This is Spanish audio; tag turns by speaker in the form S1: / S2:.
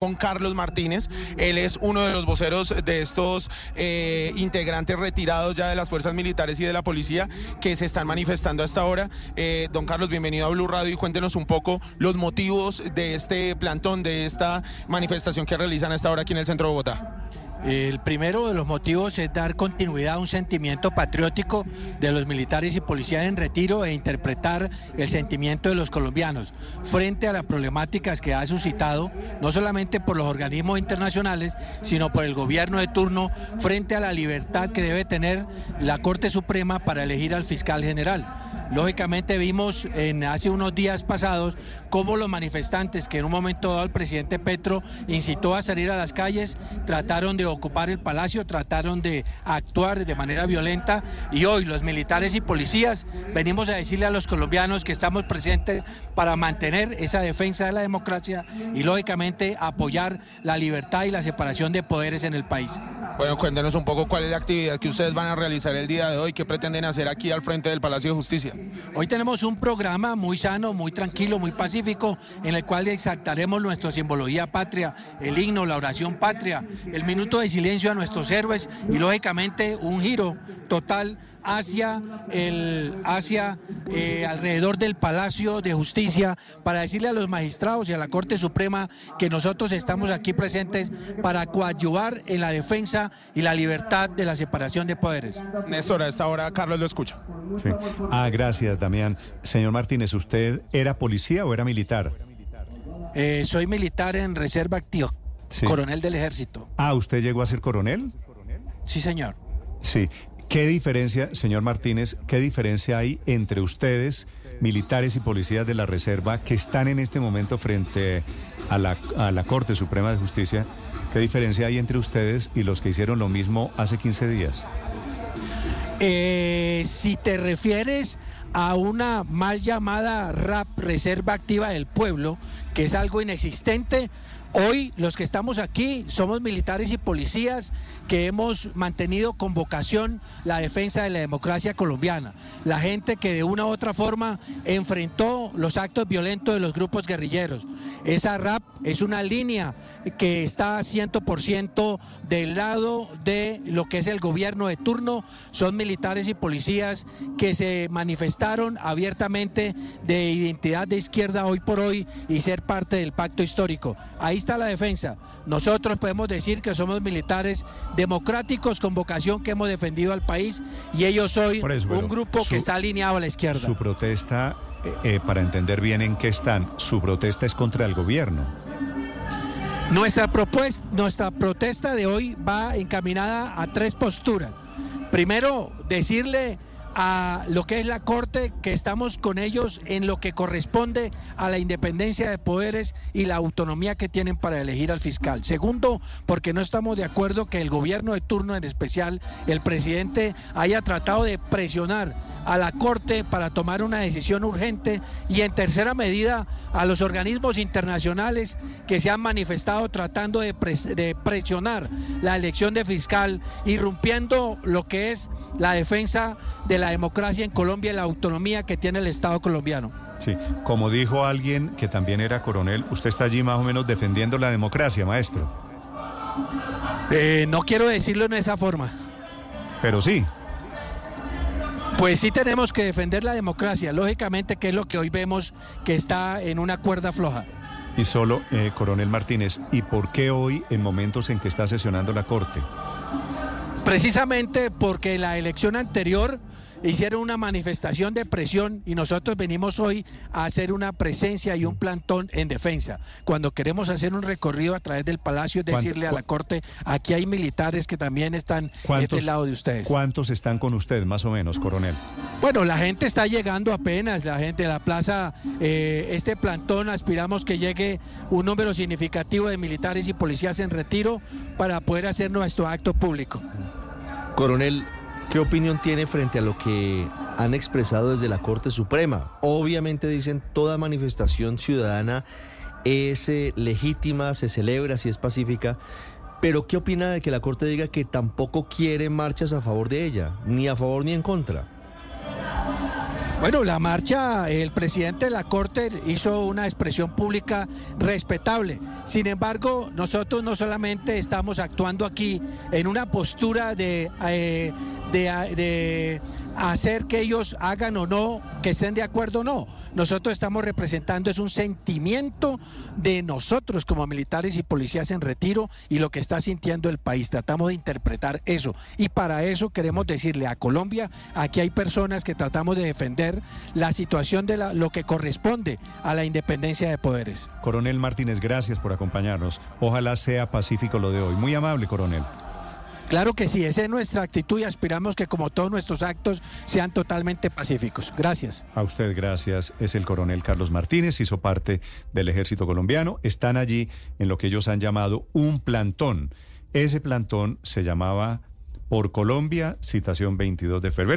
S1: con Carlos Martínez. Él es uno de los voceros de estos eh, integrantes retirados ya de las fuerzas militares y de la policía que se están manifestando hasta ahora. Eh, don Carlos, bienvenido a Blue Radio y cuéntenos un poco los motivos de este plantón, de esta manifestación que realizan hasta ahora aquí en el centro de Bogotá.
S2: El primero de los motivos es dar continuidad a un sentimiento patriótico de los militares y policías en retiro e interpretar el sentimiento de los colombianos frente a las problemáticas que ha suscitado, no solamente por los organismos internacionales, sino por el gobierno de turno, frente a la libertad que debe tener la Corte Suprema para elegir al fiscal general. Lógicamente vimos en hace unos días pasados cómo los manifestantes que en un momento dado el presidente Petro incitó a salir a las calles, trataron de ocupar el palacio, trataron de actuar de manera violenta y hoy los militares y policías venimos a decirle a los colombianos que estamos presentes para mantener esa defensa de la democracia y lógicamente apoyar la libertad y la separación de poderes en el país.
S1: Bueno, cuéntenos un poco cuál es la actividad que ustedes van a realizar el día de hoy, qué pretenden hacer aquí al frente del Palacio de Justicia.
S2: Hoy tenemos un programa muy sano, muy tranquilo, muy pacífico, en el cual exaltaremos nuestra simbología patria, el himno, la oración patria, el minuto de silencio a nuestros héroes y lógicamente un giro total hacia el hacia eh, alrededor del Palacio de Justicia para decirle a los magistrados y a la Corte Suprema que nosotros estamos aquí presentes para coadyuvar en la defensa y la libertad de la separación de poderes.
S1: Néstor, a esta hora Carlos lo escucha.
S3: Ah, gracias, Damián. Señor Martínez, ¿usted era policía o era militar?
S2: Eh, soy militar en reserva activa, coronel del ejército.
S3: Ah, ¿usted llegó a ser coronel?
S2: Sí, señor.
S3: Sí. ¿Qué diferencia, señor Martínez, qué diferencia hay entre ustedes, militares y policías de la Reserva, que están en este momento frente a la, a la Corte Suprema de Justicia? ¿Qué diferencia hay entre ustedes y los que hicieron lo mismo hace 15 días?
S2: Eh, si te refieres a una mal llamada RAP, Reserva Activa del Pueblo, que es algo inexistente, Hoy los que estamos aquí somos militares y policías que hemos mantenido con vocación la defensa de la democracia colombiana. La gente que de una u otra forma enfrentó los actos violentos de los grupos guerrilleros. Esa RAP es una línea que está 100% del lado de lo que es el gobierno de turno. Son militares y policías que se manifestaron abiertamente de identidad de izquierda hoy por hoy y ser parte del pacto histórico. Ahí está la defensa. Nosotros podemos decir que somos militares democráticos con vocación que hemos defendido al país y ellos hoy un grupo que está alineado a la izquierda.
S3: Su protesta, eh, eh, para entender bien en qué están, su protesta es contra el gobierno.
S2: Nuestra, propuesta, nuestra protesta de hoy va encaminada a tres posturas. Primero, decirle a lo que es la Corte, que estamos con ellos en lo que corresponde a la independencia de poderes y la autonomía que tienen para elegir al fiscal. Segundo, porque no estamos de acuerdo que el gobierno de turno, en especial el presidente, haya tratado de presionar a la Corte para tomar una decisión urgente y en tercera medida a los organismos internacionales que se han manifestado tratando de, presionar la elección de fiscal, irrumpiendo lo que es la defensa de la democracia en Colombia y la autonomía que tiene el Estado colombiano.
S3: Sí, como dijo alguien que también era coronel, usted está allí más o menos defendiendo la democracia, maestro.
S2: Eh, no quiero decirlo en esa forma.
S3: Pero sí.
S2: Pues sí tenemos que defender la democracia, lógicamente, que es lo que hoy vemos que está en una cuerda floja.
S3: Y solo, eh, coronel Martínez, ¿y por qué hoy, en momentos en que está sesionando la Corte?
S2: Precisamente porque la elección anterior hicieron una manifestación de presión y nosotros venimos hoy a hacer una presencia y un plantón en defensa. Cuando queremos hacer un recorrido a través del palacio, decirle a la Corte, aquí hay militares que también están de este lado de ustedes.
S3: ¿Cuántos están con usted, más o menos, coronel?
S2: Bueno, la gente está llegando apenas, la gente de la plaza, eh, este plantón aspiramos que llegue un número significativo de militares y policías en retiro para poder hacer nuestro acto público.
S4: Coronel, ¿Qué opinión tiene frente a lo que han expresado desde la Corte Suprema? Obviamente dicen toda manifestación ciudadana es eh, legítima, se celebra si es pacífica, pero ¿qué opina de que la Corte diga que tampoco quiere marchas a favor de ella, ni a favor ni en contra?
S2: Bueno, la marcha, el presidente de la Corte hizo una expresión pública respetable. Sin embargo, nosotros no solamente estamos actuando aquí en una postura de, eh, de, hacer que ellos hagan o no, que estén de acuerdo o no. Nosotros estamos representando es un sentimiento de nosotros como militares y policías en retiro y lo que está sintiendo el país. Tratamos de interpretar eso. Y para eso queremos decirle a Colombia, aquí hay personas que tratamos de defender la situación de la, lo que corresponde a la independencia de poderes.
S3: Coronel Martínez, gracias por acompañarnos. Ojalá sea pacífico lo de hoy. Muy amable, coronel.
S2: Claro que sí, esa es nuestra actitud y aspiramos que como todos nuestros actos sean totalmente pacíficos. Gracias.
S3: A usted gracias. Es el coronel Carlos Martínez, hizo parte del ejército colombiano. Están allí en lo que ellos han llamado un plantón. Ese plantón se llamaba Por Colombia, citación 22 de febrero.